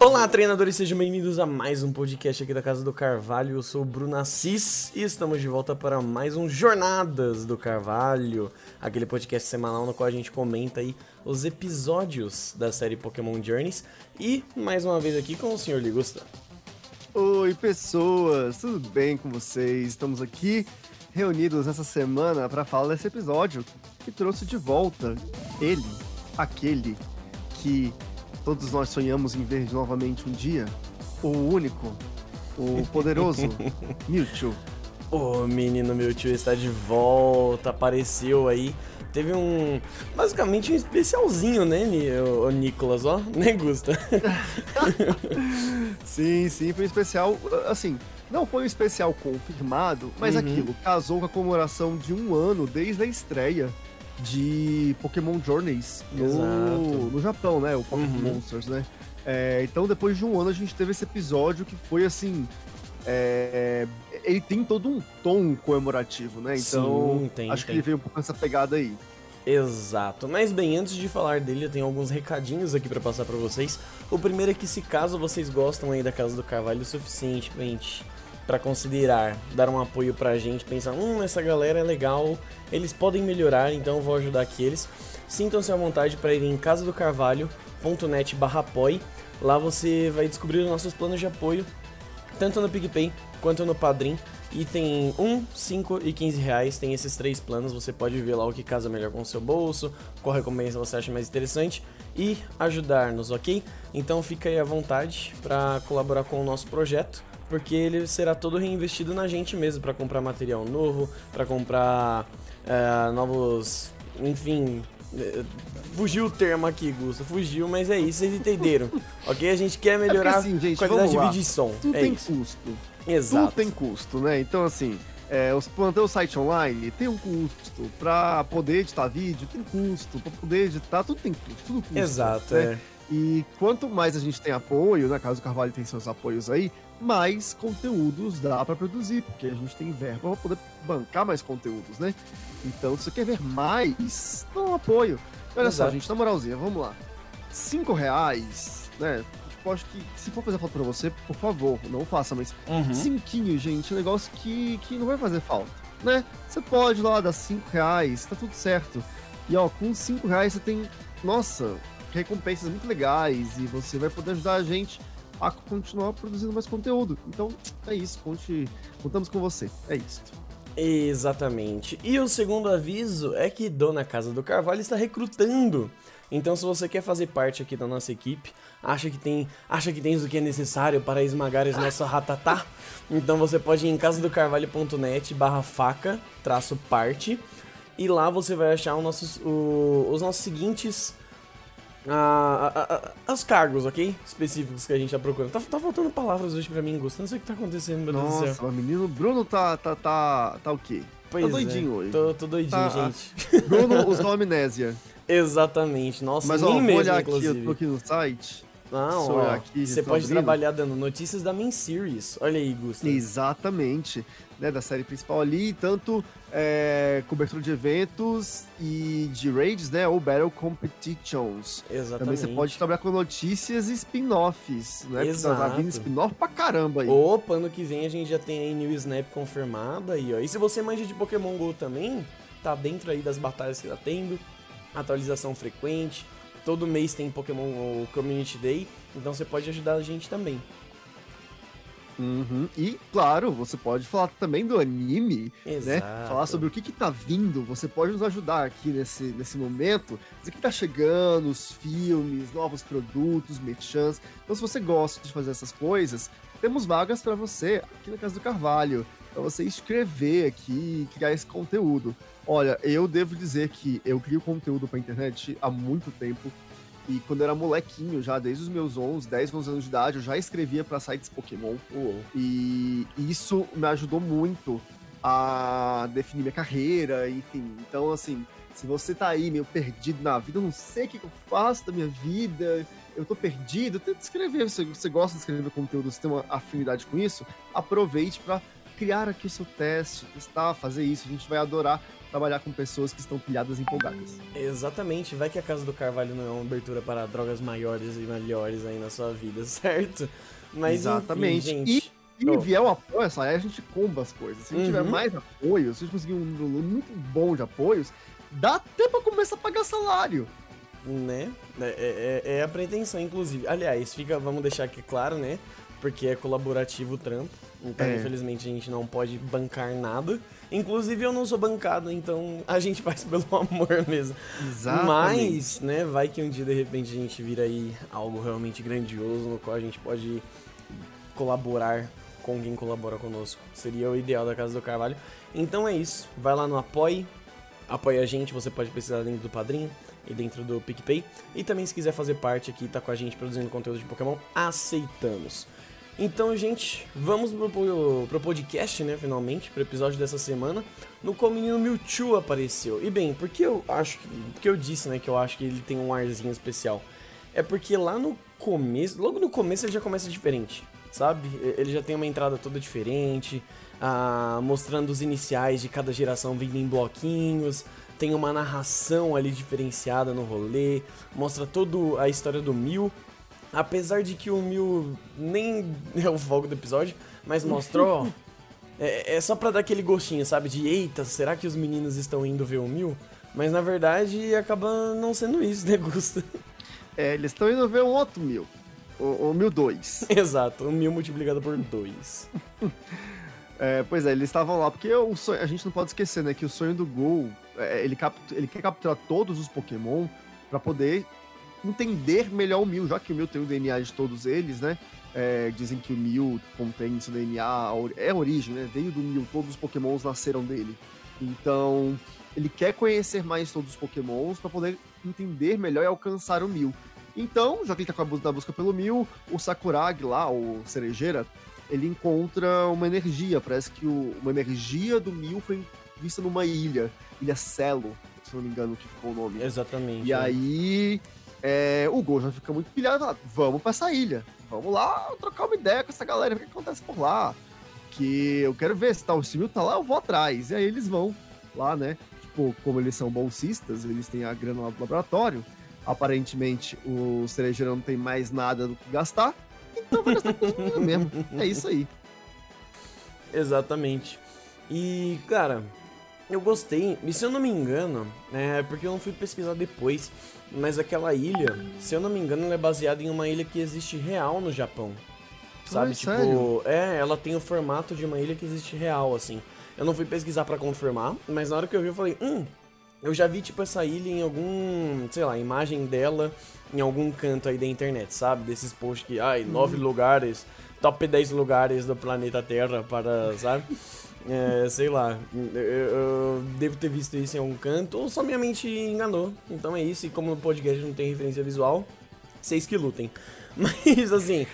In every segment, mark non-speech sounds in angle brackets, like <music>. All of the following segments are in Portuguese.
Olá, treinadores, sejam bem-vindos a mais um podcast aqui da Casa do Carvalho. Eu sou o Bruno Assis e estamos de volta para mais um Jornadas do Carvalho, aquele podcast semanal no qual a gente comenta aí os episódios da série Pokémon Journeys. E mais uma vez aqui com o Sr. Ligusta. Oi, pessoas, tudo bem com vocês? Estamos aqui reunidos essa semana para falar desse episódio que trouxe de volta ele, aquele que todos nós sonhamos em ver novamente um dia, o único, o <laughs> poderoso Mewtwo. O menino Mewtwo está de volta, apareceu aí. Teve um. Basicamente um especialzinho, né, o Nicolas, ó? <laughs> Né, Gusta? <laughs> sim, sim, foi um especial. Assim, não foi um especial confirmado, mas uhum. aquilo casou com a comemoração de um ano desde a estreia de Pokémon Journeys no, no Japão, né? O Pokémon uhum. Monsters, né? É, então, depois de um ano, a gente teve esse episódio que foi assim. É, ele tem todo um tom comemorativo, né? Então, Sim, tem, acho tem. que ele veio um pouco nessa pegada aí. Exato. Mas bem, antes de falar dele, eu tenho alguns recadinhos aqui para passar para vocês. O primeiro é que se caso vocês gostam aí da Casa do Carvalho o suficientemente para considerar dar um apoio pra gente, pensar, hum, essa galera é legal, eles podem melhorar, então vou ajudar aqui eles. Sintam-se à vontade para ir em casadocarvalho.net barra. Lá você vai descobrir os nossos planos de apoio, tanto no PicPay quanto no Padrim. E tem 1, 5 e 15 reais, tem esses três planos, você pode ver lá o que casa melhor com o seu bolso, qual recompensa você acha mais interessante e ajudar-nos, ok? Então fica aí à vontade para colaborar com o nosso projeto porque ele será todo reinvestido na gente mesmo para comprar material novo, para comprar é, novos, enfim, é, fugiu o termo aqui, Gusto, fugiu, mas é isso, vocês entenderam, <laughs> ok? A gente quer melhorar é assim, gente, a qualidade de vídeo e som. Tudo é tem isso. custo. Exato. Tudo tem custo, né? Então, assim, é, os manter o site online tem um custo, para poder editar vídeo tem custo, para poder editar, tudo tem custo, tudo custa. Exato, né? é. E quanto mais a gente tem apoio, na casa do Carvalho tem seus apoios aí, mais conteúdos dá para produzir, porque a gente tem verba para poder bancar mais conteúdos, né? Então, se você quer ver mais, dá um apoio. Olha Exato. só, gente, na moralzinha, vamos lá. Cinco reais, né? Tipo, acho que se for fazer falta pra você, por favor, não faça, mas uhum. cinquinho, gente, é um negócio que, que não vai fazer falta, né? Você pode lá dar cinco reais, tá tudo certo. E ó, com cinco reais você tem, nossa, recompensas muito legais e você vai poder ajudar a gente a continuar produzindo mais conteúdo. Então, é isso. Conte, contamos com você. É isso. Exatamente. E o segundo aviso é que Dona Casa do Carvalho está recrutando. Então, se você quer fazer parte aqui da nossa equipe, acha que tem, acha que tens o que é necessário para esmagar esse nosso ratatá, então você pode ir em casadocarvalho.net barra faca, traço parte, e lá você vai achar os nossos, o, os nossos seguintes a, a, os cargos, ok? Específicos que a gente tá procurando. Tá, tá faltando palavras hoje pra mim, Gusto. Não sei o que tá acontecendo, meu Nossa, Deus do céu. o menino Bruno tá, tá, tá, tá o quê? Pois tá doidinho é. hoje. Tô, tô doidinho, tá, gente. Bruno usou amnésia. <laughs> Exatamente. Nossa, Mas ó, vou olhar aqui, eu tô aqui no site. Não, ó, aqui, você pode abrindo. trabalhar dando notícias da main series. Olha aí, Gustavo. Exatamente. Né, da série principal ali, tanto é, cobertura de eventos e de raids, né, ou battle competitions. Exatamente. Também você pode trabalhar com notícias e spin-offs, né? Exato. Tá vindo spin-off pra caramba aí. Opa, ano que vem a gente já tem aí New Snap confirmada aí, ó. E se você manja de Pokémon GO também, tá dentro aí das batalhas que tá tendo, atualização frequente, todo mês tem Pokémon Community Day, então você pode ajudar a gente também. Uhum. E, claro, você pode falar também do anime, né? Exato. né? Falar sobre o que que tá vindo. Você pode nos ajudar aqui nesse, nesse momento. O que tá chegando, os filmes, novos produtos, merchants. Então, se você gosta de fazer essas coisas, temos vagas para você aqui na Casa do Carvalho. Para você escrever aqui e criar esse conteúdo. Olha, eu devo dizer que eu crio conteúdo pra internet há muito tempo. E quando eu era molequinho, já desde os meus 11, 10, 11 anos de idade, eu já escrevia para sites Pokémon. Uou. E isso me ajudou muito a definir minha carreira, enfim. Então, assim, se você tá aí meio perdido na vida, eu não sei o que eu faço da minha vida, eu tô perdido, tenta escrever. Se você gosta de escrever conteúdo, você tem uma afinidade com isso, aproveite para criar aqui o seu teste, testar, fazer isso. A gente vai adorar trabalhar com pessoas que estão pilhadas e empolgadas. Exatamente, vai que a Casa do Carvalho não é uma abertura para drogas maiores e melhores aí na sua vida, <laughs> certo? Mas Exatamente. Enfim, gente... E se oh. vier o apoio, essa aí a gente comba as coisas. Se uhum. tiver mais apoio, se a gente conseguir um número muito bom de apoios, dá até pra começar a pagar salário. Né? É, é, é, a pretensão, inclusive. Aliás, fica, vamos deixar aqui claro, né? Porque é colaborativo o trampo. Então, é. infelizmente, a gente não pode bancar nada. Inclusive, eu não sou bancado, então a gente faz pelo <laughs> amor mesmo. Exatamente. Mas, né, vai que um dia, de repente, a gente vira aí algo realmente grandioso, no qual a gente pode colaborar com quem colabora conosco. Seria o ideal da Casa do Carvalho. Então é isso. Vai lá no Apoie, apoia a gente, você pode precisar dentro do Padrinho e dentro do PicPay. E também se quiser fazer parte aqui, tá com a gente produzindo conteúdo de Pokémon, aceitamos. Então, gente, vamos pro, pro podcast, né, finalmente, pro episódio dessa semana, no qual o menino Mewtwo apareceu. E bem, porque eu acho, porque eu disse, né, que eu acho que ele tem um arzinho especial. É porque lá no começo, logo no começo ele já começa diferente, sabe? Ele já tem uma entrada toda diferente, ah, mostrando os iniciais de cada geração vindo em bloquinhos, tem uma narração ali diferenciada no rolê, mostra toda a história do Mil. Apesar de que o Mil nem <laughs> é o foco do episódio, mas mostrou. <laughs> é, é, só pra dar aquele gostinho, sabe? De eita, será que os meninos estão indo ver o Mil? Mas na verdade acaba não sendo isso, né, Gusta? É, eles estão indo ver um outro Mil. O, o Mil <laughs> 2. Exato, o Mil multiplicado por 2. É, pois é, eles estavam lá, porque o sonho, a gente não pode esquecer, né, que o sonho do Gol, é, ele, cap, ele quer capturar todos os Pokémon para poder entender melhor o Mil, já que o Mil tem o DNA de todos eles, né? É, dizem que o Mil contém seu DNA, é a origem, né? Veio do Mil, todos os Pokémons nasceram dele. Então, ele quer conhecer mais todos os Pokémons para poder entender melhor e alcançar o Mil. Então, já que ele tá na busca pelo Mil, o Sakuragi lá, o Cerejeira, ele encontra uma energia. Parece que o, uma energia do Mil foi vista numa ilha, Ilha Celo, se não me engano que ficou o nome. Exatamente. E é. aí é, o Gol já fica muito pilhado fala, vamos pra essa ilha. Vamos lá trocar uma ideia com essa galera, o que acontece por lá. Que eu quero ver se tá, o civil tá lá, eu vou atrás. E aí eles vão lá, né? Tipo, como eles são bolsistas, eles têm a grana lá do laboratório. Aparentemente, o cerejeiro não tem mais nada do que gastar. Então vai gastar com mesmo. É isso aí. Exatamente. E, cara, eu gostei. E se eu não me engano, é porque eu não fui pesquisar depois, mas aquela ilha, se eu não me engano, ela é baseada em uma ilha que existe real no Japão. Sabe? tipo, sério? é, ela tem o formato de uma ilha que existe real, assim. Eu não fui pesquisar para confirmar, mas na hora que eu vi, eu falei, hum, eu já vi, tipo, essa ilha em algum, sei lá, imagem dela em algum canto aí da internet, sabe? Desses posts que, ai, nove hum. lugares, top 10 lugares do planeta Terra para, sabe? É, sei lá, eu, eu, devo ter visto isso em algum canto, ou só minha mente enganou. Então é isso, e como no podcast não tem referência visual, vocês que lutem. <laughs> Mas, assim,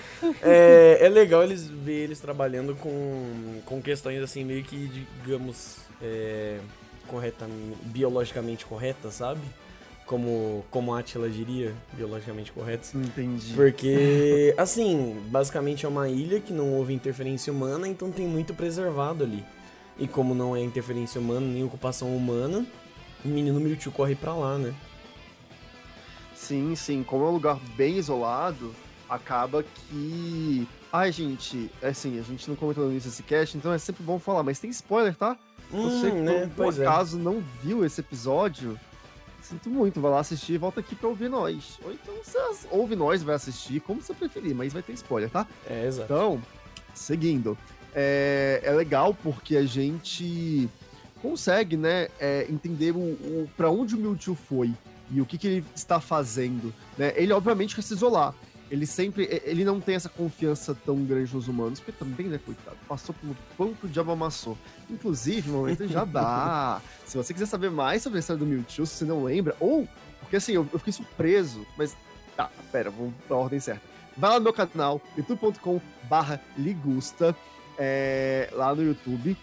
é, é legal eles ver eles trabalhando com, com questões, assim, meio que, digamos, é, correta, biologicamente corretas, sabe? Como, como a Atila diria, biologicamente corretas. Entendi. Porque, assim, basicamente é uma ilha que não houve interferência humana, então tem muito preservado ali. E como não é interferência humana, nem ocupação humana, o menino Mewtwo corre pra lá, né? Sim, sim. Como é um lugar bem isolado, acaba que. Ai, gente, é assim, a gente não comentou no início desse cast, então é sempre bom falar, mas tem spoiler, tá? Hum, Você que né? por pois é. acaso é. não viu esse episódio, sinto muito, vai lá assistir e volta aqui pra ouvir nós. Ou então você ouve nós, vai assistir, como você preferir, mas vai ter spoiler, tá? É, exato. Então, seguindo. É, é legal porque a gente consegue, né, é, entender o, o para onde o Mewtwo foi e o que, que ele está fazendo. Né? Ele, obviamente, quer se isolar ele sempre. Ele não tem essa confiança tão grande nos humanos, porque também, né, coitado, passou pelo quanto o diabo amassou. Inclusive, no momento já dá. <laughs> se você quiser saber mais sobre a história do Mewtwo, se você não lembra, ou. Porque assim, eu, eu fiquei surpreso, mas. Tá, pera, vamos pra ordem certa. Vai lá no meu canal, youtube.com/barra ligusta, é, lá no YouTube.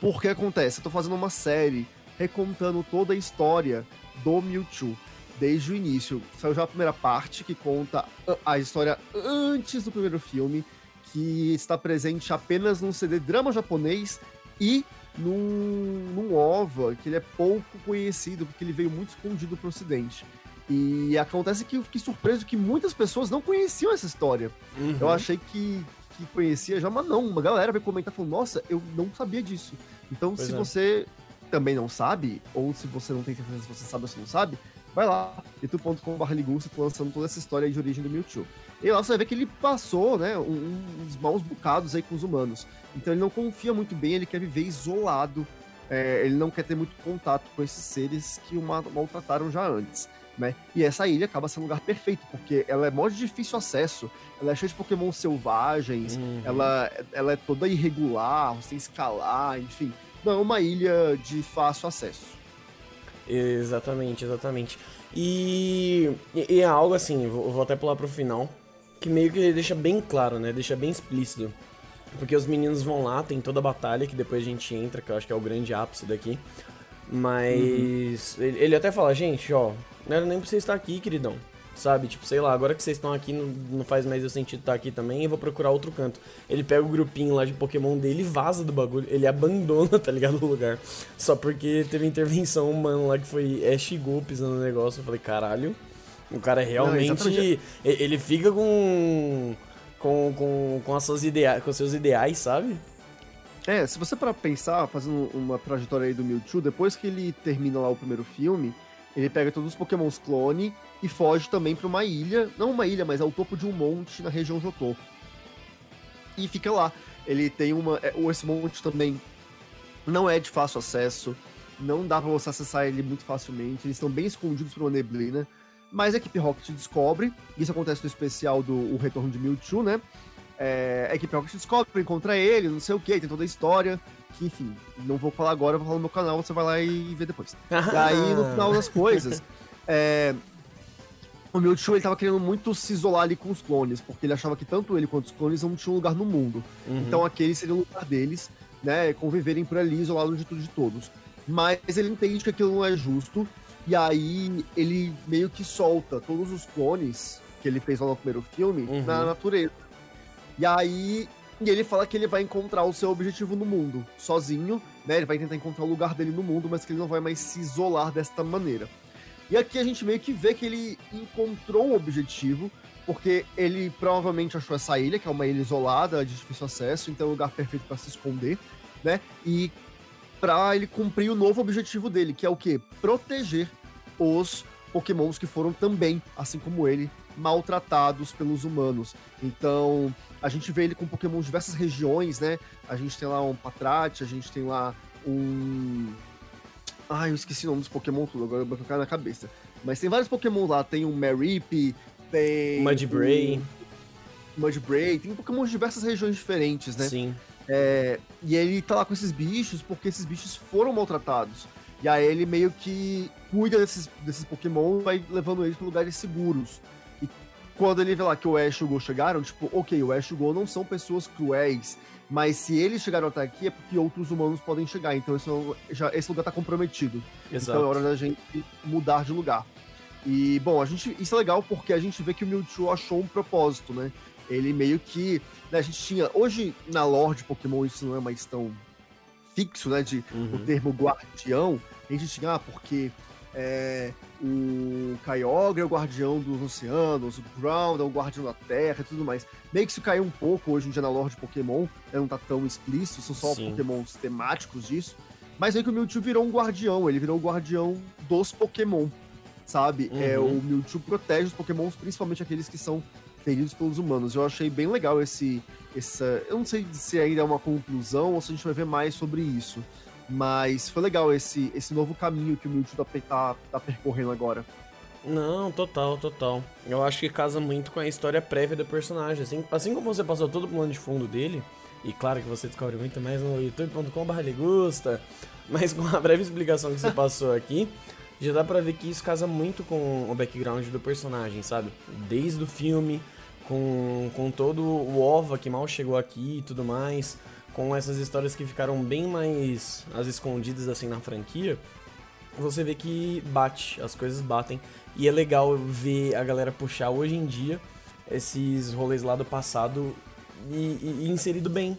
Porque acontece, eu tô fazendo uma série recontando toda a história do Mewtwo desde o início. Saiu já a primeira parte, que conta a história antes do primeiro filme, que está presente apenas num CD drama japonês e num, num OVA, que ele é pouco conhecido, porque ele veio muito escondido para o ocidente. E acontece que eu fiquei surpreso que muitas pessoas não conheciam essa história. Uhum. Eu achei que, que conhecia já, mas não. Uma galera veio comentar falando, nossa, eu não sabia disso. Então, pois se é. você também não sabe, ou se você não tem certeza se você sabe ou se não sabe, vai lá, youtube.com.br Ligusta, tô lançando toda essa história de origem do Mewtwo. E lá você vai ver que ele passou, né, um, uns maus bocados aí com os humanos. Então ele não confia muito bem, ele quer viver isolado, é, ele não quer ter muito contato com esses seres que o maltrataram já antes. Né? E essa ilha acaba sendo um lugar perfeito, porque ela é mó de difícil acesso, ela é cheia de Pokémon selvagens, uhum. ela, ela é toda irregular, você tem que escalar, enfim. Não é uma ilha de fácil acesso. Exatamente, exatamente. E, e é algo assim, vou, vou até pular pro final, que meio que deixa bem claro, né? Deixa bem explícito. Porque os meninos vão lá, tem toda a batalha, que depois a gente entra, que eu acho que é o grande ápice daqui. Mas uhum. ele, ele, até fala, gente, ó, não era nem pra você estar aqui, queridão. Sabe? Tipo, sei lá, agora que vocês estão aqui, não, não faz mais o sentido estar aqui também, eu vou procurar outro canto. Ele pega o grupinho lá de Pokémon dele e vaza do bagulho. Ele abandona, <laughs> tá ligado? O lugar. Só porque teve intervenção humana lá que foi Ash Go pisando no negócio. Eu falei, caralho. O cara realmente. Não, ele fica com. Com, com, com, as suas idea com seus ideais, sabe? É, se você para pensar, fazendo uma trajetória aí do Mewtwo, depois que ele termina lá o primeiro filme, ele pega todos os Pokémons clone e foge também para uma ilha, não uma ilha, mas ao topo de um monte na região Jotô. E fica lá. Ele tem uma. É, esse monte também não é de fácil acesso, não dá para você acessar ele muito facilmente, eles estão bem escondidos por uma neblina. Mas a equipe Rocket descobre, isso acontece no especial do o Retorno de Mewtwo, né? É, a equipe Rocket descobre, encontra ele, não sei o que, tem toda a história que, enfim, não vou falar agora, vou falar no meu canal, você vai lá e vê depois. <laughs> e aí, no final das coisas, <laughs> é, o Mewtwo ele tava querendo muito se isolar ali com os clones, porque ele achava que tanto ele quanto os clones não tinham lugar no mundo. Uhum. Então aquele seria o lugar deles, né, conviverem por ali, isolados de tudo de todos. Mas ele entende que aquilo não é justo, e aí ele meio que solta todos os clones que ele fez lá no primeiro filme uhum. na natureza. E aí e ele fala que ele vai encontrar o seu objetivo no mundo, sozinho, né? Ele vai tentar encontrar o lugar dele no mundo, mas que ele não vai mais se isolar desta maneira. E aqui a gente meio que vê que ele encontrou o objetivo, porque ele provavelmente achou essa ilha, que é uma ilha isolada, de difícil acesso, então é um lugar perfeito para se esconder, né? E para ele cumprir o novo objetivo dele, que é o quê? Proteger os pokémons que foram também, assim como ele, maltratados pelos humanos. Então, a gente vê ele com Pokémon de diversas regiões, né? A gente tem lá um Patrat, a gente tem lá um. Ai, eu esqueci o nome dos Pokémon tudo, agora vai ficar na cabeça. Mas tem vários Pokémon lá, tem um Marip, tem. Mudbray. Um... Mudbray, tem Pokémon de diversas regiões diferentes, né? Sim. É... E ele tá lá com esses bichos porque esses bichos foram maltratados. E aí ele meio que cuida desses, desses Pokémon e vai levando eles para lugares seguros quando ele vê lá que o Ash e o Go chegaram, tipo, ok, o Ash e o Go não são pessoas cruéis, mas se eles chegaram até aqui é porque outros humanos podem chegar, então esse, é já, esse lugar tá comprometido. Exato. Então é hora da gente mudar de lugar. E, bom, a gente, isso é legal porque a gente vê que o Mewtwo achou um propósito, né? Ele meio que. Né, a gente tinha. Hoje, na lore de Pokémon, isso não é mais tão fixo, né? De uhum. o termo guardião. A gente tinha, ah, porque é, o Kyogre é o guardião dos oceanos, o Ground é o guardião da terra e tudo mais. Meio que isso caiu um pouco hoje em dia na lore de Pokémon, né? não tá tão explícito, são só Sim. Pokémons temáticos disso. Mas aí que o Mewtwo virou um guardião, ele virou o guardião dos Pokémon, sabe? Uhum. É, o Mewtwo protege os Pokémons, principalmente aqueles que são feridos pelos humanos. Eu achei bem legal esse. Essa, eu não sei se ainda é uma conclusão ou se a gente vai ver mais sobre isso. Mas foi legal esse, esse novo caminho que o Mewtwo tá, tá, tá percorrendo agora. Não, total, total. Eu acho que casa muito com a história prévia do personagem. Assim, assim como você passou todo o plano de fundo dele, e claro que você descobre muito mais no youtube.com.br Legusta, mas com a breve explicação que você <laughs> passou aqui, já dá pra ver que isso casa muito com o background do personagem, sabe? Desde o filme, com, com todo o OVA que mal chegou aqui e tudo mais com essas histórias que ficaram bem mais as escondidas assim na franquia, você vê que bate, as coisas batem. E é legal ver a galera puxar hoje em dia esses rolês lá do passado e, e inserido bem.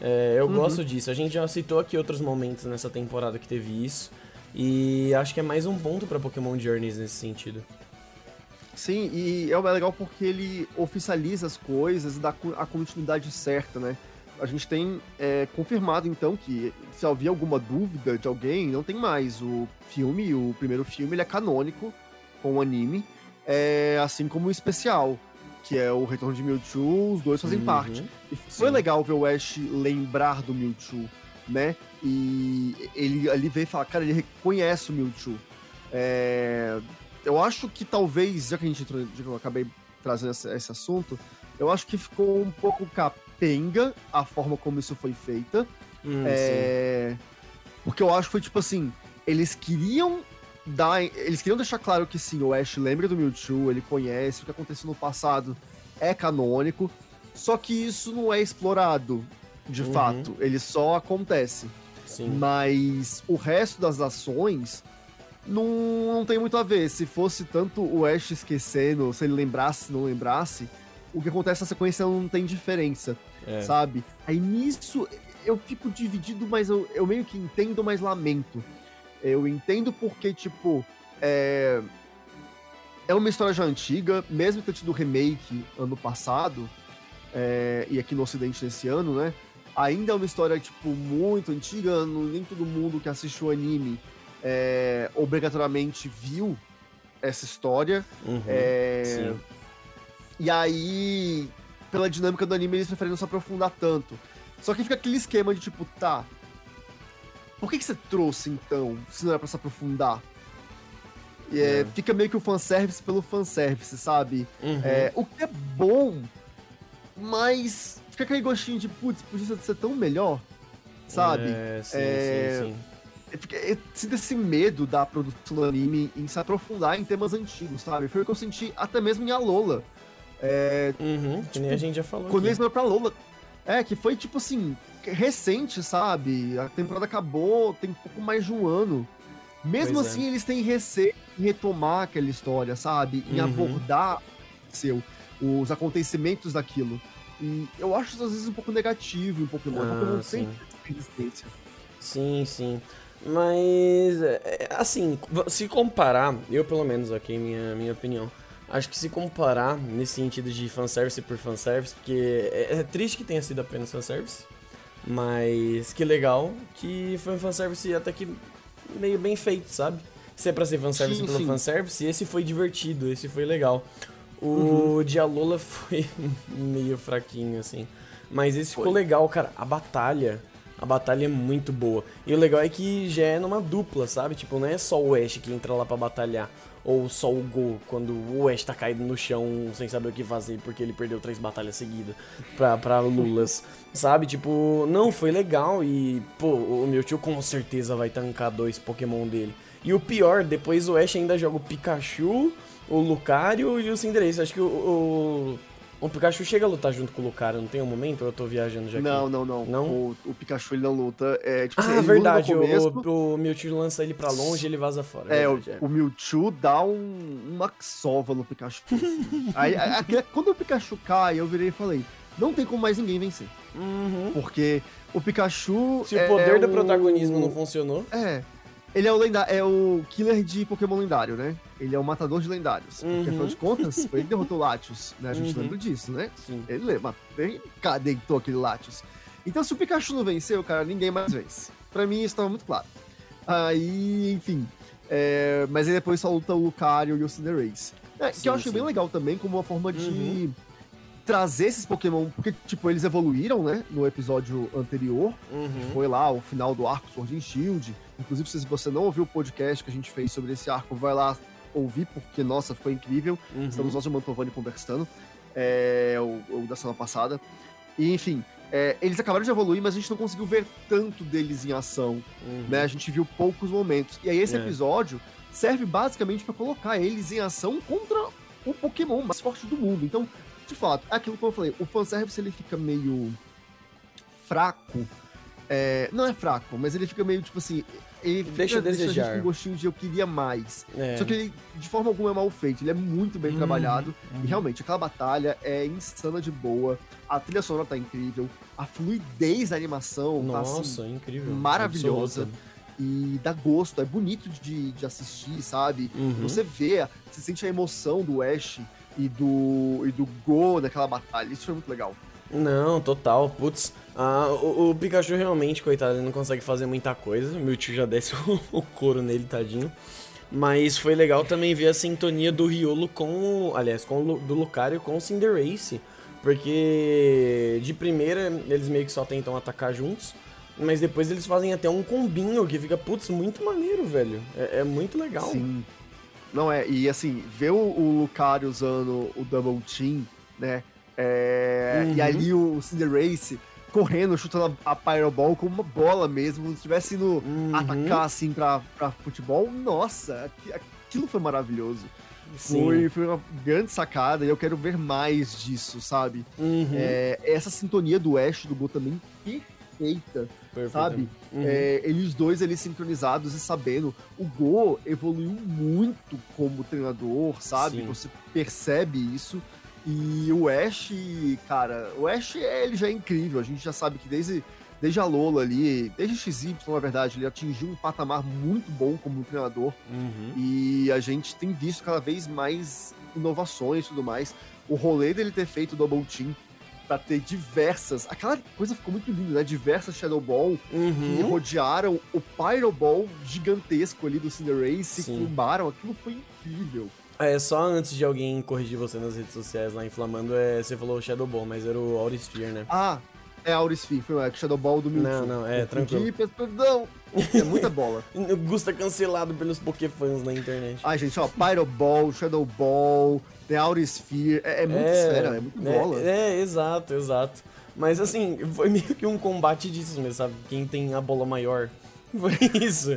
É, eu Uhum. gosto disso. A gente já citou aqui outros momentos nessa temporada que teve isso. E acho que é mais um ponto pra Pokémon Journeys nesse sentido. Sim, e é legal porque ele oficializa as coisas e dá a continuidade certa, né? A gente tem é, confirmado, então, que se havia alguma dúvida de alguém, não tem mais. O filme, o primeiro filme, ele é canônico com o anime, é, assim como o especial, que é o Retorno de Mewtwo, os dois fazem Uhum. parte. E foi Sim. legal ver o Ash lembrar do Mewtwo, né? E ele ali veio e fala, cara, ele reconhece o Mewtwo. É, eu acho que talvez, já que a gente entrou, já que eu acabei trazendo esse, esse assunto, eu acho que ficou um pouco capenga a forma como isso foi feita. Hum, É, Porque eu acho que foi tipo assim, eles queriam dar. Eles queriam deixar claro que sim, o Ash lembra do Mewtwo, ele conhece, o que aconteceu no passado é canônico, só que isso não é explorado de Uhum. fato, ele só acontece. sim. Mas o resto das ações não, não tem muito a ver. Se fosse tanto o Ash esquecendo, se ele lembrasse, não lembrasse, o que acontece na sequência não tem diferença É. sabe? Aí nisso eu fico dividido, mas eu, eu meio que entendo, mas lamento. Eu entendo porque, tipo, é. É uma história já antiga, mesmo ter tido remake ano passado, é, e aqui no Ocidente nesse ano, né? Ainda é uma história, tipo, muito antiga, não- nem todo mundo que assiste o anime é, obrigatoriamente viu essa história. Uhum. É, Sim. e aí, pela dinâmica do anime, eles preferem não se aprofundar tanto. Só que fica aquele esquema de tipo, tá. Por que, que você trouxe então, se não era pra se aprofundar? E, é, É. Fica meio que o fanservice pelo fanservice, sabe? Uhum. É, o que é bom, mas fica aquele gostinho de, putz, podia ser tão melhor, sabe? É, sim, É, sim, sim. Eu fiquei- eu sinto esse medo da produção do anime em se aprofundar em temas antigos, sabe? Foi o que eu senti até mesmo em Alola. É, Uhum, que nem a gente já falou. quando aqui. eles foram pra Lola. É, que foi tipo assim, recente, sabe? A temporada acabou, tem pouco mais de um ano. Mesmo Pois é. assim, eles têm receio em retomar aquela história, sabe? Em Uhum. abordar seu, os acontecimentos daquilo. E eu acho isso às vezes um pouco negativo em Pokémon. Ah, Pokémon sempre tem resistência. Sim, sim. Mas, é, assim, se comparar, eu pelo menos, ok, minha, minha opinião. Acho que se comparar nesse sentido de fanservice por fanservice, porque é, é triste que tenha sido apenas fanservice, mas que legal que foi um fanservice até que meio bem feito, sabe? Se é pra ser fanservice Sim, pelo sim. fanservice, esse foi divertido, esse foi legal. O de Alola <laughs> foi meio fraquinho, assim. Mas esse ficou Foi. legal, cara. A batalha. A batalha é muito boa. E o legal é que já é numa dupla, sabe? Tipo, não é só o Ash que entra lá pra batalhar. Ou só o Go, quando o Ash tá caído no chão sem saber o que fazer porque ele perdeu três batalhas seguidas pra, pra Lulas. sabe? Tipo, não, foi legal. E, pô, o meu tio com certeza vai tancar dois Pokémon dele. E o pior, depois o Ash ainda joga o Pikachu, o Lucario e o Cinderace. Acho que o, o, o Pikachu chega a lutar junto com o Lucario, não tem um momento? Ou eu tô viajando já aqui? Não, não, não, Não? O, o Pikachu ele não luta. É, tipo, assim, Ah, no verdade. começo, O, o Mewtwo lança ele pra longe e ele vaza fora. É, o, verdade, o Mewtwo dá um, uma sova no Pikachu. assim. <laughs> Aí, a- a- quando o Pikachu cai, eu virei e falei: não tem como mais ninguém vencer. Uhum. Porque o Pikachu. Se é o poder do o- protagonismo não funcionou. É. Ele é o, lenda é o killer de Pokémon lendário, né? Ele é o matador de lendários. Porque, Uhum. afinal de contas, foi ele que <laughs> derrotou o Latios, né? A gente Uhum. lembra disso, né? Sim. Ele lembra, ele deitou aquele Latios. Então, se o Pikachu não venceu, cara, ninguém mais vence. Pra mim, isso tava muito claro. Aí, enfim. é, mas aí depois só luta o Lucario e o Cinderace. É, que Sim, eu achei sim. bem legal também, como uma forma de Uhum. trazer esses Pokémon. Porque, tipo, eles evoluíram, né? No episódio anterior. que Uhum. Foi lá o final do arco Sword and Shield. Inclusive, se você não ouviu o podcast que a gente fez sobre esse arco, vai lá ouvir, porque, nossa, ficou incrível. Uhum. Estamos nós e o Mantovani conversando. É, o, o da semana passada. E, enfim, é, eles acabaram de evoluir, mas a gente não conseguiu ver tanto deles em ação, Uhum. né? A gente viu poucos momentos. E aí esse É. episódio serve basicamente pra colocar eles em ação contra o Pokémon mais forte do mundo. Então, de fato, é aquilo que eu falei, o fanservice ele fica meio fraco. É, não é fraco, mas ele fica meio tipo assim. ele fica, Deixa a deixa a gente com gostinho de eu queria mais. É. Só que ele, de forma alguma, é mal feito. Ele é muito bem Uhum, trabalhado. uhum. E realmente, aquela batalha é insana de boa. A trilha sonora tá incrível. A fluidez da animação tá assim. Nossa, incrível. maravilhosa. Absoluta. E dá gosto, é bonito de, de assistir, sabe? Uhum. Você vê, você sente a emoção do Ash e do, e do Go naquela batalha. Isso foi muito legal. Não, total. Putz, ah, o, o Pikachu realmente, coitado, ele não consegue fazer muita coisa. Meu tio já desce <laughs> o, o couro nele, tadinho. Mas foi legal também ver a sintonia do Riolo com. o- Aliás, com o do Lucario com o Cinderace. Porque de primeira eles meio que só tentam atacar juntos. Mas depois eles fazem até um combinho que fica, putz, muito maneiro, velho. É, é muito legal. Sim. Não é, e assim, ver o, o Lucario usando o Double Team, né? É, Uhum. E ali o Cinderace correndo, chutando a, a Pyro Ball como uma bola mesmo, se estivesse indo Uhum. atacar assim pra, pra futebol. Nossa, aqui- aquilo foi maravilhoso. Sim. Foi, foi uma grande sacada e eu quero ver mais disso, sabe? Uhum. É, essa sintonia do Ash do Go também perfeita, Perfeito. sabe? Uhum. É, eles dois ali sincronizados e sabendo. O Go evoluiu muito como treinador, sabe? Sim. Você percebe isso. E o Ash, cara, o Ash ele já é incrível. A gente já sabe que desde, desde a Lola ali, desde XY, na verdade, ele atingiu um patamar muito bom como treinador. Uhum. E a gente tem visto cada vez mais inovações e tudo mais. O rolê dele ter feito o Double Team pra ter diversas. Aquela coisa ficou muito linda, né? Diversas Shadow Ball que Uhum. rodearam o Pyro Ball gigantesco ali do Cinderace e Sim. combaram. Aquilo foi incrível. É, só antes de alguém corrigir você nas redes sociais lá inflamando, é, você falou Shadow Ball, mas era o Aurisphere, né? Ah, é Aurisphere, foi o Shadow Ball do Mewtwo. Não, não, é, tranquilo. peço perdão. É muita bola. <laughs> O Gusta cancelado pelos Pokéfãs na internet. Ai, gente, ó, Pyro Ball, Shadow Ball, tem Aurisphere. É, é muita esfera, é muito bola. É, é, exato, exato. Mas assim, foi meio que um combate disso mesmo, sabe? Quem tem a bola maior. <laughs> Foi isso.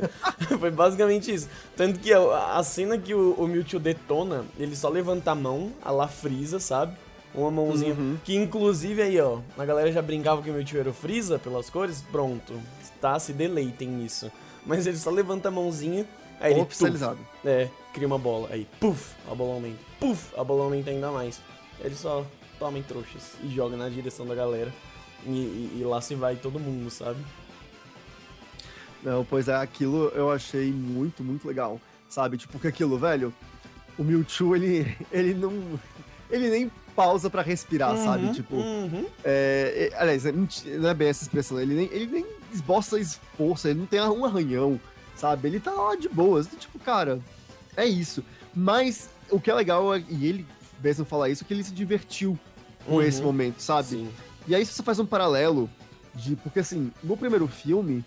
foi basicamente isso. Tanto que a, a cena que o, o Mewtwo detona, ele só levanta a mão, a la Freeza, sabe? Uma mãozinha. Uhum. Que inclusive aí, ó, a galera já brincava que o Mewtwo era o Freeza pelas cores. Pronto. Tá, se deleitem nisso. Mas ele só levanta a mãozinha, aí ele. Oficializado. é, cria uma bola. Aí, puf, a bola aumenta. Puf, a bola aumenta ainda mais. Ele só toma em trouxas e joga na direção da galera. E, e- e lá se vai todo mundo, sabe? Não, pois é, aquilo eu achei muito, muito legal. Sabe? Tipo, que aquilo, velho, o Mewtwo, ele, <laughs> ele não. Ele nem pausa pra respirar, sabe? Uhum, Tipo, uhum. é, é- aliás, é não é bem essa expressão, ele nem, ele nem esboça esforço, ele não tem um arranhão, sabe? Ele tá lá de boas. Tipo, cara, é isso. Mas o que é legal, é- e ele mesmo falar isso, é que ele se divertiu com Uhum. esse momento, sabe? Sim. E aí você faz um paralelo de. Porque assim, no primeiro filme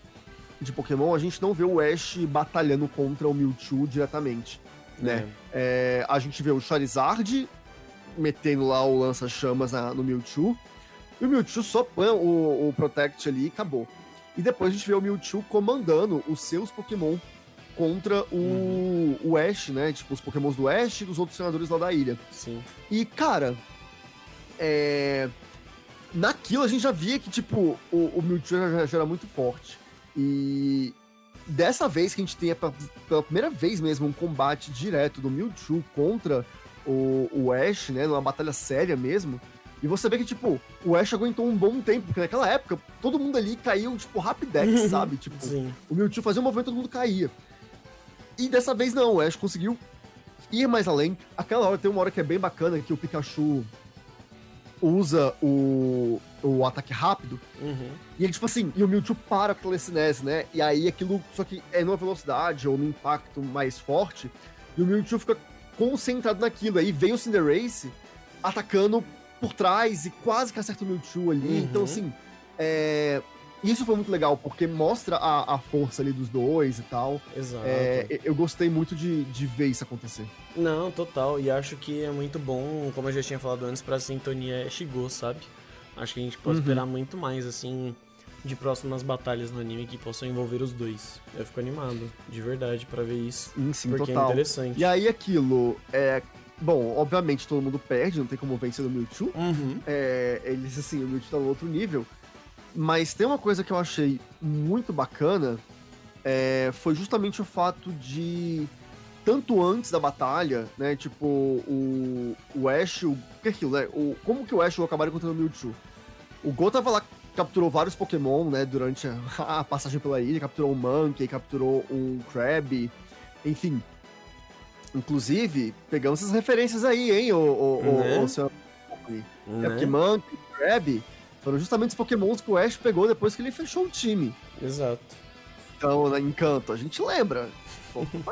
de Pokémon, a gente não vê o Ash batalhando contra o Mewtwo diretamente. Né? É, a gente vê o Charizard metendo lá o lança-chamas no Mewtwo. E o Mewtwo só põe o, o Protect ali e acabou. E depois a gente vê o Mewtwo comandando os seus Pokémon contra o, Uhum. o Ash, né? Tipo, os Pokémons do Ash e dos outros treinadores lá da ilha. Sim. E, cara, é... naquilo a gente já via que, tipo, o, o Mewtwo já, já era muito forte. E dessa vez que a gente tem, pela, pela primeira vez mesmo, um combate direto do Mewtwo contra o, o Ash, né, numa batalha séria mesmo, e você vê que, tipo, o Ash aguentou um bom tempo, porque naquela época todo mundo ali caiu, tipo, rapidex, <laughs> sabe? Tipo, Sim. o Mewtwo fazia um movimento e todo mundo caía. E dessa vez não, o Ash conseguiu ir mais além. Aquela hora tem uma hora que é bem bacana que o Pikachu usa o, o ataque rápido. Uhum. E ele, tipo assim, e o Mewtwo para com a telecinese, né? E aí aquilo, só que é numa velocidade ou num impacto mais forte. E o Mewtwo fica concentrado naquilo. Aí vem o Cinderace atacando por trás e quase que acerta o Mewtwo ali. Uhum. Então, assim, é... isso foi muito legal, porque mostra a, a força ali dos dois e tal. Exato. É, eu gostei muito de, de ver isso acontecer. Não, total. E acho que é muito bom, como eu já tinha falado antes, pra sintonia chegou, sabe? Acho que a gente pode Uhum. esperar muito mais, assim, de próximas batalhas no anime que possam envolver os dois. Eu fico animado, de verdade, pra ver isso. Sim, sim, porque é total. interessante. e aí aquilo, é... Bom, obviamente todo mundo perde, não tem como vencer o Mewtwo. Uhum. É, eles, assim, o Mewtwo tá no outro nível. Mas tem uma coisa que eu achei muito bacana, é, foi justamente o fato de tanto antes da batalha, né? Tipo, o, o Ash, o que é aquilo, né? O, como que o Ash acabaram encontrando o Mewtwo? O Go tava lá, capturou vários Pokémon, né? Durante a, <laughs> a passagem pela ilha, capturou um Monkey, capturou um Crab, enfim. Inclusive, pegamos essas referências aí, hein, o, o, né? o, o seu... Né? É porque Monkey, Crab foram justamente os Pokémons que o Ash pegou depois que ele fechou o time. Exato. Então, na Encanto, a gente lembra. <laughs>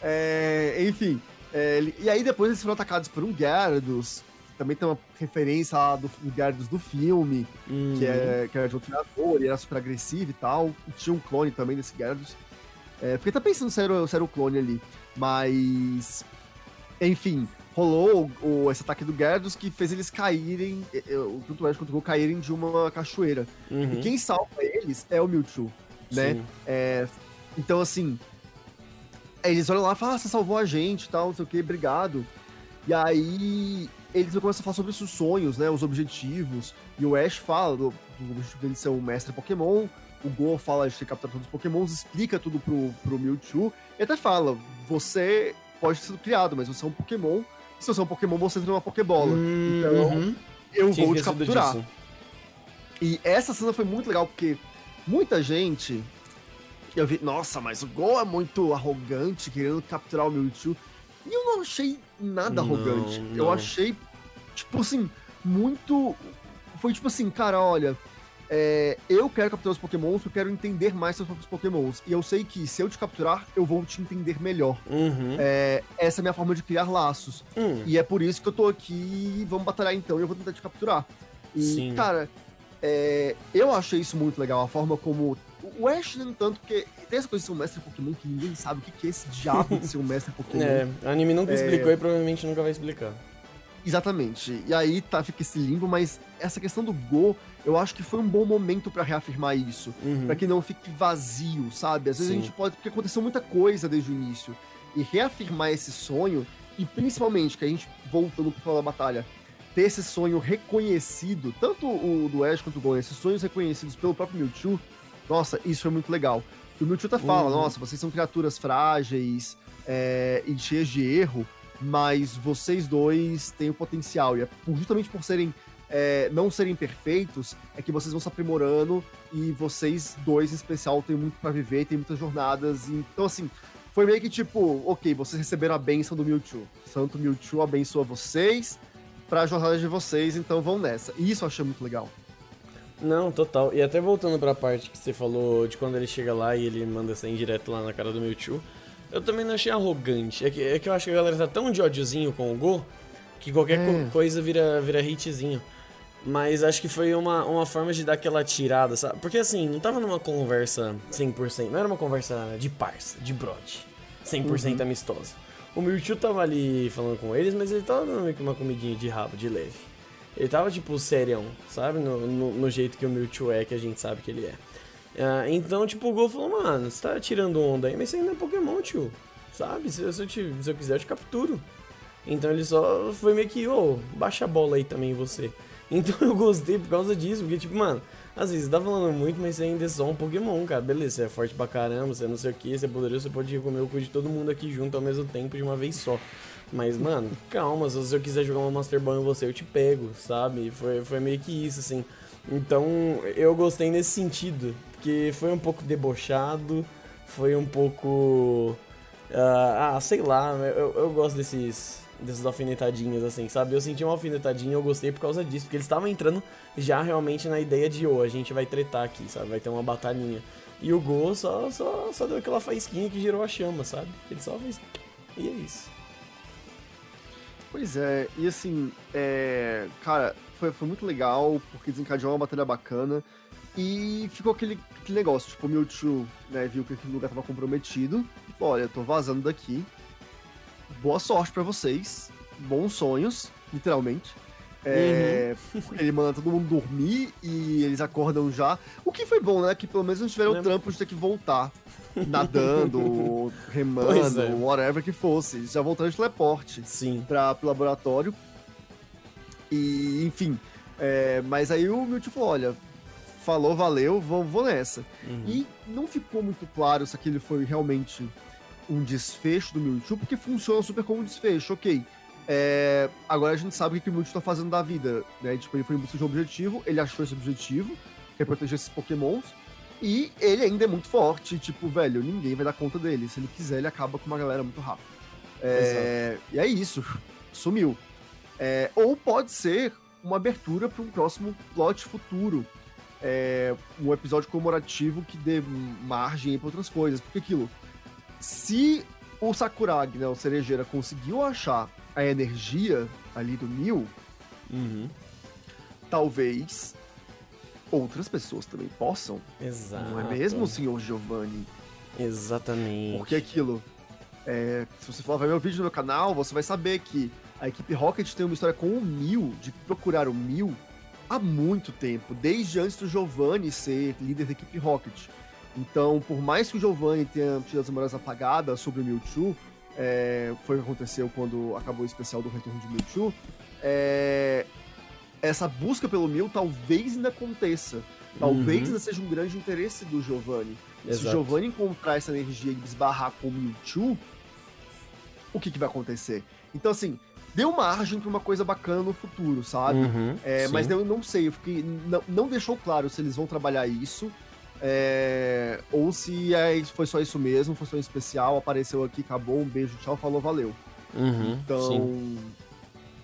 é, enfim. É, e aí depois eles foram atacados por um Gyarados. Também tem uma referência lá do, do Gyarados do filme, uhum. que, é, que era de um treinador, ele era super agressivo e tal. E tinha um clone também desse Gyarados. É, fiquei até pensando se era, se era o clone ali. Mas. Enfim, rolou o, esse ataque do Gyarados que fez eles caírem, tanto o Ash quanto o Gol caírem de uma cachoeira. Uhum. E quem salva eles é o Mewtwo, né? É, então, assim, eles olham lá e falam, ah, você salvou a gente e tal, não sei o que, obrigado. E aí eles começam a falar sobre os sonhos, né, os objetivos, e o Ash fala do, do objetivo dele ser um mestre Pokémon, o Go fala de ter capturado todos os Pokémons, explica tudo pro, pro Mewtwo, e até fala, você pode ser criado, mas você é um Pokémon se você é um Pokémon, você entra numa Pokébola. Hum, então, uhum. eu Tinha vou te capturar. Disso. E essa cena foi muito legal, porque muita gente. Eu vi, nossa, mas o Gol é muito arrogante, querendo capturar o Mewtwo. E eu não achei nada não, arrogante. Não. Eu achei, tipo assim, muito. Foi tipo assim, cara, olha é, eu quero capturar os pokémons, eu quero entender mais seus próprios pokémons. E eu sei que se eu te capturar, eu vou te entender melhor. Uhum. É, essa é a minha forma de criar laços. Uhum. E é por isso que eu tô aqui, vamos batalhar então, e eu vou tentar te capturar. E, Sim. cara, é, eu achei isso muito legal, a forma como... O Ash, no entanto, porque tem essa coisa de ser um mestre Pokémon que ninguém sabe o que é esse diabo de ser um mestre <laughs> Pokémon. É, o anime nunca é. explicou e provavelmente nunca vai explicar. Exatamente. E aí tá, fica esse limbo, mas essa questão do Go, eu acho que foi um bom momento para reafirmar isso. Uhum. para que não fique vazio, sabe? Às vezes Sim. a gente pode. Porque aconteceu muita coisa desde o início. E reafirmar esse sonho, e principalmente que a gente, voltando pro final da batalha, ter esse sonho reconhecido, tanto o do Ash quanto o Go, esses sonhos reconhecidos pelo próprio Mewtwo, nossa, isso foi muito legal. E o Mewtwo até fala, uhum. nossa, vocês são criaturas frágeis é, e cheias de erro, mas vocês dois têm o potencial. E é justamente por serem. É, não serem perfeitos, é que vocês vão se aprimorando e vocês dois, em especial, têm muito para viver, têm muitas jornadas. Então, assim, foi meio que tipo, ok, vocês receberam a benção do Mewtwo. Santo Mewtwo abençoa vocês pra jornada de vocês, então vão nessa. E isso eu achei muito legal. Não, total. E até voltando pra parte que você falou de quando ele chega lá e ele manda sair direto lá na cara do Mewtwo. Eu também não achei arrogante. É que, é que eu acho que a galera tá tão de ódiozinho com o Go que qualquer é. coisa vira, vira hitzinho. Mas acho que foi uma, uma forma de dar aquela tirada, sabe? Porque assim, não tava numa conversa 100%, não era uma conversa de parça, de brode, 100% uhum. amistosa. O Mewtwo tava ali falando com eles, mas ele tava dando meio que uma comidinha de rabo, de leve. Ele tava tipo serião, sabe? No, no, no jeito que o Mewtwo é, que a gente sabe que ele é. Uh, então, tipo, o Gol falou, mano, você tá tirando onda aí, mas você ainda é Pokémon, tio. Sabe? Se, se, eu, te, se eu quiser, eu te capturo. Então ele só foi meio que, ô, oh, baixa a bola aí também você. <laughs> Então eu gostei por causa disso, porque, tipo, mano, às vezes você tá falando muito, mas você ainda é só um Pokémon, cara. Beleza, você é forte pra caramba, você é não sei o que, você é poderoso, você pode comer o cu de todo mundo aqui junto ao mesmo tempo de uma vez só. Mas, mano, <laughs> calma, se eu quiser jogar uma Master Ball em você, eu te pego, sabe? Foi, foi meio que isso, assim. Então, eu gostei nesse sentido, porque foi um pouco debochado, foi um pouco. Uh, ah, sei lá, eu, eu gosto desses, dessas alfinetadinhas assim, sabe? Eu senti uma alfinetadinha e eu gostei por causa disso, porque eles estavam entrando já realmente na ideia de, ô, oh, a gente vai tretar aqui, sabe? Vai ter uma batalhinha. E o Go só, só, só deu aquela faísquinha que girou a chama, sabe? Ele só fez. E é isso. Pois é, e assim, é... cara, foi, foi muito legal, porque desencadeou uma batalha bacana. E ficou aquele, aquele negócio, tipo, o Mewtwo, né, viu que aquele lugar tava comprometido. Falou, olha, eu tô vazando daqui. Boa sorte para vocês. Bons sonhos, literalmente. É, uhum. Ele manda todo mundo dormir e eles acordam já. O que foi bom, né? Que pelo menos não tiveram o trampo de ter que voltar. Nadando, <laughs> remando, é. whatever que fosse. Eles já voltaram de teleporte Sim. Pra, pro laboratório. E, enfim. É, mas aí o Mewtwo falou: olha, falou, valeu, vou, vou nessa. Uhum. E não ficou muito claro se aquele foi realmente um desfecho do Mewtwo, porque funciona super como um desfecho, ok. É, agora a gente sabe o que o Mewtwo tá fazendo da vida, né? Tipo, ele foi em busca de um objetivo, ele achou esse objetivo, que é proteger esses pokémons, e ele ainda é muito forte, tipo, velho, ninguém vai dar conta dele. Se ele quiser, ele acaba com uma galera muito rápido. É, e é isso, <laughs> sumiu. É, ou pode ser uma abertura para um próximo plot futuro. É, um episódio comemorativo que dê margem para outras coisas. Porque aquilo, se o Sakuragi, né, o Cerejeira, conseguiu achar a energia ali do Mil, Uhum. talvez outras pessoas também possam. Exato. Não é mesmo, senhor Giovanni? Exatamente. Porque aquilo. é, se você for ver meu vídeo no meu canal, você vai saber que a equipe Rocket tem uma história com o Mil, de procurar o Mil, há muito tempo, desde antes do Giovanni ser líder da equipe Rocket. Então, por mais que o Giovanni tenha tido as memórias apagadas sobre o Mewtwo, é, foi o que aconteceu quando acabou o especial do retorno de Mewtwo, é, essa busca pelo Mil talvez ainda aconteça. Talvez Uhum. ainda seja um grande interesse do Giovanni. Se o. Giovanni encontrar essa energia e esbarrar com o Mewtwo, o que, que vai acontecer? Então, assim, deu margem pra uma coisa bacana no futuro, sabe? Uhum, É, mas eu não sei, eu fiquei, não, não deixou claro se eles vão trabalhar isso. é, ou se é, foi só isso mesmo, foi só um especial, apareceu aqui, acabou, um beijo, tchau, falou, valeu. Uhum, Então, sim.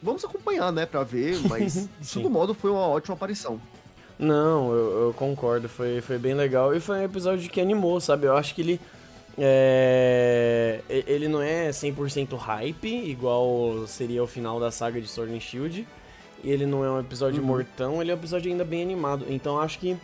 vamos acompanhar, né, pra ver, <laughs> mas de todo modo foi uma ótima aparição. Não, eu, eu concordo, foi, foi bem legal. E foi um episódio que animou, sabe? Eu acho que ele. É, ele não é 100% hype, igual seria o final da saga de Sword and Shield. E ele não é um episódio Uhum. mortão, ele é um episódio ainda bem animado. Então acho que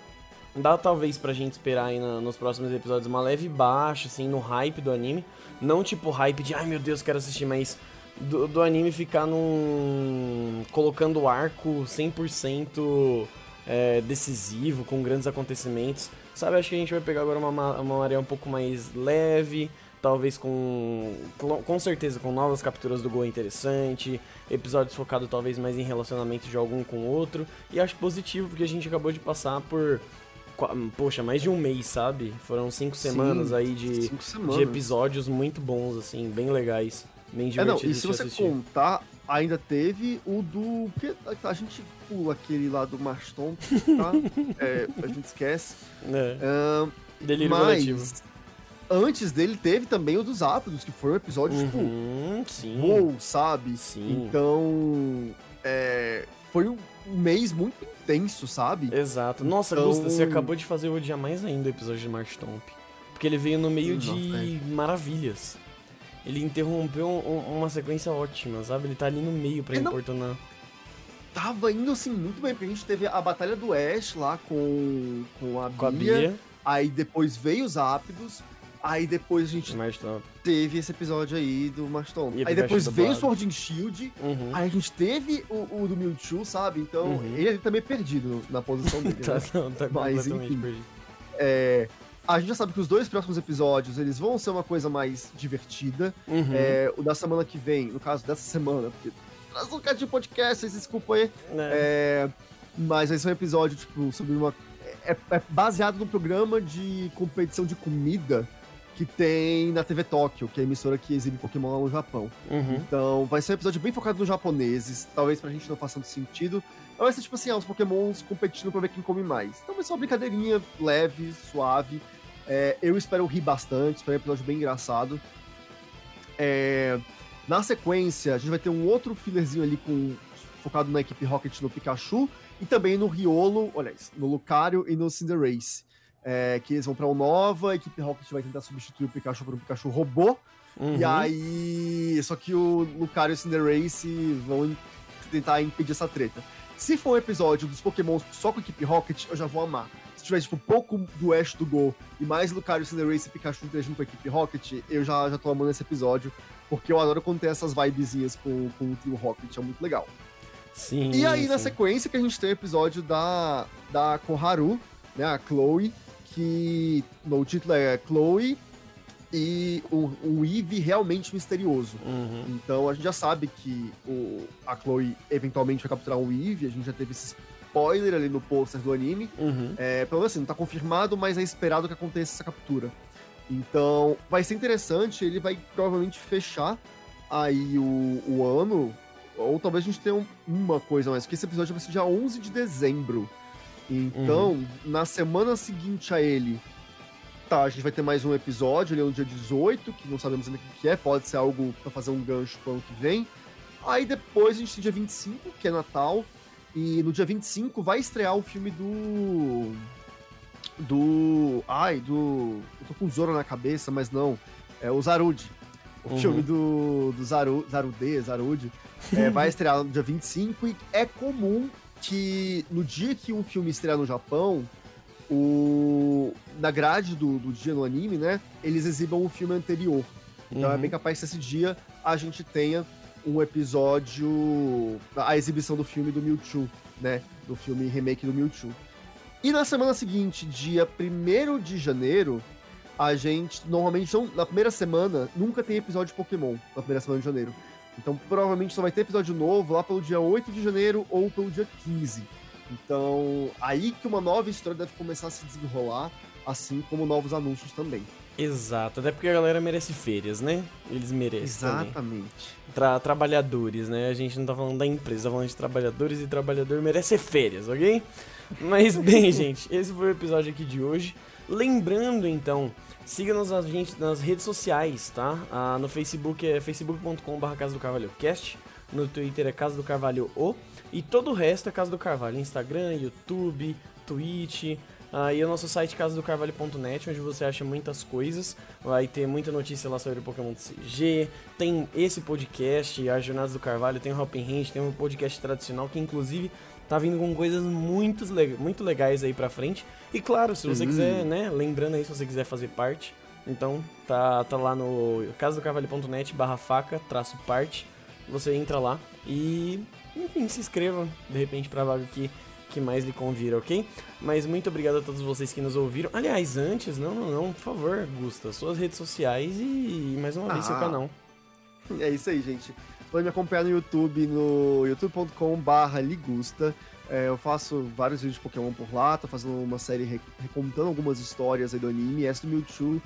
dá talvez pra gente esperar aí na- nos próximos episódios uma leve baixa, assim, no hype do anime. Não tipo hype de, ai meu Deus, quero assistir, mas do, do anime ficar num. colocando o arco 100% é, decisivo, com grandes acontecimentos. Sabe, acho que a gente vai pegar agora uma, ma- uma área um pouco mais leve, talvez com. com- certeza com novas capturas do gol interessante, episódios focados talvez mais em relacionamento de algum com o outro. E acho positivo, porque a gente acabou de passar por. Poxa, mais de um mês, sabe? Foram cinco Sim, semanas aí de, Cinco semanas. de episódios muito bons, assim, bem legais. Bem É, não, divertidos e se você assistir. contar, ainda teve o do. Porque a gente pula aquele lá do Marston, tá? <laughs> É, a gente esquece. É, Ahn, delírio coletivo. mas antes dele teve também o dos Ápidos, que foi um episódio, Uhum, tipo, sim. wow, sabe? Sim. Então. é, foi um mês muito intenso, sabe? Exato. Nossa, Então- Gusta, você acabou de fazer eu odiar mais ainda o episódio de March Tomp. Porque ele veio no meio Nossa, de maravilhas. Ele interrompeu um- um- uma sequência ótima, sabe? Ele tá ali no meio pra É, não- importunar. Tava indo assim muito bem, porque a gente teve a batalha do Ash lá com, com a Com a Bia, aí depois veio os Ápidos, aí depois a gente teve esse episódio aí do Maston. Aí depois veio o. Sword and Shield, Uhum. aí a gente teve o, o do Mewtwo, sabe? Então Uhum. ele ali também perdido na posição dele. <laughs> Tá, né? não, tá Mas, completamente enfim. perdido. É, a gente já sabe que os dois próximos episódios eles vão ser uma coisa mais divertida. Uhum. É, o da semana que vem, no caso dessa semana, porque traz um cadinho de podcast, vocês desculpa aí. É. É, mas vai ser um episódio, tipo, sobre uma. É, é baseado no programa de competição de comida que tem na TV Tóquio, que é a emissora que exibe Pokémon lá no Japão. Uhum. Então, vai ser um episódio bem focado nos japoneses, talvez pra gente não faça tanto sentido. Vai ser tipo assim, ah, os Pokémons competindo pra ver quem come mais. Então vai ser uma brincadeirinha leve, suave. É, eu espero rir bastante, espero um episódio bem engraçado. É, na sequência, a gente vai ter um outro fillerzinho ali com, focado na equipe Rocket no Pikachu e também no Riolo, olha isso, no Lucario e no Cinderace. É, que eles vão pra uma nova, a equipe Rocket vai tentar substituir o Pikachu por um Pikachu robô. Uhum. E aí. Só que o Lucario e o Cinderace vão tentar impedir essa treta. Se for um episódio dos Pokémon só com a equipe Rocket, eu já vou amar. Se tiver, tipo, pouco do Ash do Go e mais Lucario, Cinderace e Pikachu interagindo com a equipe Rocket, eu já, já tô amando esse episódio. Porque eu adoro quando tem essas vibezinhas com, com o Rocket, é muito legal. Sim. E aí, na sim. sequência, que a gente tem o episódio da, da Koharu, né, a Chloe, que no título é Chloe e um, um Eve realmente misterioso. Uhum. Então a gente já sabe que o, a Chloe eventualmente vai capturar um Eve, a gente já teve esses spoiler ali no pôster do anime. Uhum. É, pelo menos assim, não tá confirmado, mas é esperado que aconteça essa captura. Então, vai ser interessante, ele vai provavelmente fechar aí o, o ano, ou talvez a gente tenha um- uma coisa mais, porque esse episódio vai ser dia 11 de dezembro. Então, na semana seguinte a ele, tá, a gente vai ter mais um episódio, ele é no dia 18, que não sabemos ainda o que que é, pode ser algo pra fazer um gancho pro ano que vem. Aí depois a gente tem dia 25, que é Natal, e no dia 25 vai estrear o filme do. Do. Ai, do. Eu tô com Zoro na cabeça, mas não. É o Zarud. O Uhum. filme do, do Zaru, Zarude, Zarud. é, <laughs> vai estrear no dia 25 e é comum que no dia que um filme estrear no Japão, o na grade do, do dia no anime, né, eles exibam o filme anterior. Então é Uhum. bem capaz que esse dia a gente tenha um episódio, a exibição do filme do Mewtwo, né, do filme remake do Mewtwo. E na semana seguinte, dia 1 de janeiro, a gente, normalmente, não- na primeira semana, nunca tem episódio de Pokémon, na primeira semana de janeiro. Então, provavelmente só vai ter episódio novo lá pelo dia 8 de janeiro ou pelo dia 15. Então, aí que uma nova história deve começar a se desenrolar, assim como novos anúncios também. Exato, até porque a galera merece férias, né? Eles merecem também. Exatamente. Tra- trabalhadores, né? A gente não tá falando da empresa, tá falando de trabalhadores e trabalhador merece férias, ok? Mas <laughs> bem, gente, esse foi o episódio aqui de hoje. Lembrando então, siga-nos a gente nas redes sociais, tá? Ah, no Facebook é facebook.com.br Casa do Carvalho Cast, no Twitter é Casa do Carvalho O, e todo o resto é Casa do Carvalho, Instagram, YouTube, Twitch, ah, e o nosso site casadocarvalho.net, onde você acha muitas coisas. Vai ter muita notícia lá sobre o Pokémon CG. Tem esse podcast, As Jornadas do Carvalho, tem o Hop Range, tem um podcast tradicional que inclusive tá vindo com coisas muito, muito legais aí pra frente. E claro, se você Uhum. quiser, né, lembrando aí, se você quiser fazer parte, então tá, tá lá no casadocarvalho.net barra faca, traço parte. Você entra lá e, enfim, se inscreva, de repente, pra vaga que, que mais lhe convira, ok? Mas muito obrigado a todos vocês que nos ouviram. Aliás, antes, não, não, não, por favor, Gusta, suas redes sociais e mais uma vez seu Ah. canal. <laughs> É isso aí, gente. Pode me acompanhar no YouTube, no youtube.com.br ligusta. É, eu faço vários vídeos de Pokémon por lá, tô fazendo uma série re- recontando algumas histórias aí do anime. Essa do Mewtwo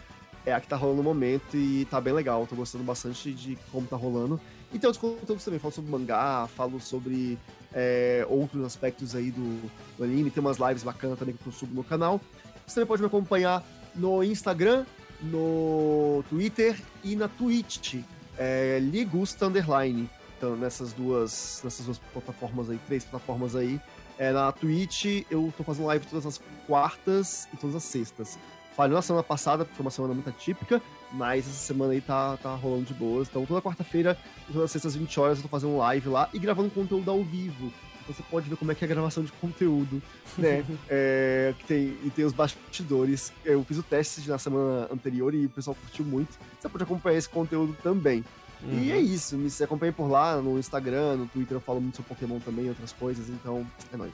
é a que tá rolando no momento e tá bem legal. Tô gostando bastante de como tá rolando. E tem outros conteúdos também, falo sobre mangá, falo sobre é, outros aspectos aí do, do anime. Tem umas lives bacanas também que eu subo no canal. Você também pode me acompanhar no Instagram, no Twitter e na Twitch é, Ligusta Underline. Então, nessas duas, nessas duas plataformas aí, três plataformas aí. É, na Twitch, eu tô fazendo live todas as quartas e todas as sextas. Falhou na semana passada, porque foi uma semana muito atípica, mas essa semana aí tá, tá rolando de boas. Então, toda quarta-feira, e todas as sextas, 20 horas, eu tô fazendo live lá e gravando conteúdo ao vivo. Então, você pode ver como é que é a gravação de conteúdo, né? <laughs> É, que tem, e tem os bastidores. Eu fiz o teste na semana anterior e o pessoal curtiu muito. Você pode acompanhar esse conteúdo também. E Uhum. é isso, me acompanha por lá, no Instagram, no Twitter eu falo muito sobre Pokémon também, outras coisas, então é nóis.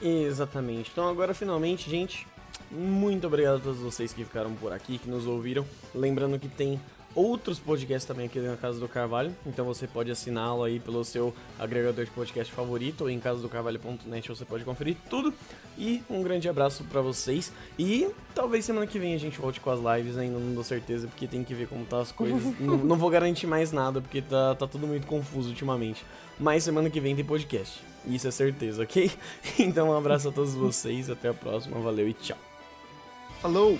Exatamente. Então agora finalmente, gente, muito obrigado a todos vocês que ficaram por aqui, que nos ouviram. Lembrando que tem outros podcasts também aqui na Casa do Carvalho, então você pode assiná-lo aí pelo seu agregador de podcast favorito ou em casadocarvalho.net você pode conferir tudo. E um grande abraço pra vocês e talvez semana que vem a gente volte com as lives, ainda não dou certeza porque tem que ver como tá as coisas. <laughs> não, não vou garantir mais nada porque tá, tá tudo muito confuso ultimamente. Mas semana que vem tem podcast. Isso é certeza, ok? <laughs> Então um abraço a todos vocês, até a próxima, valeu e tchau. Falou!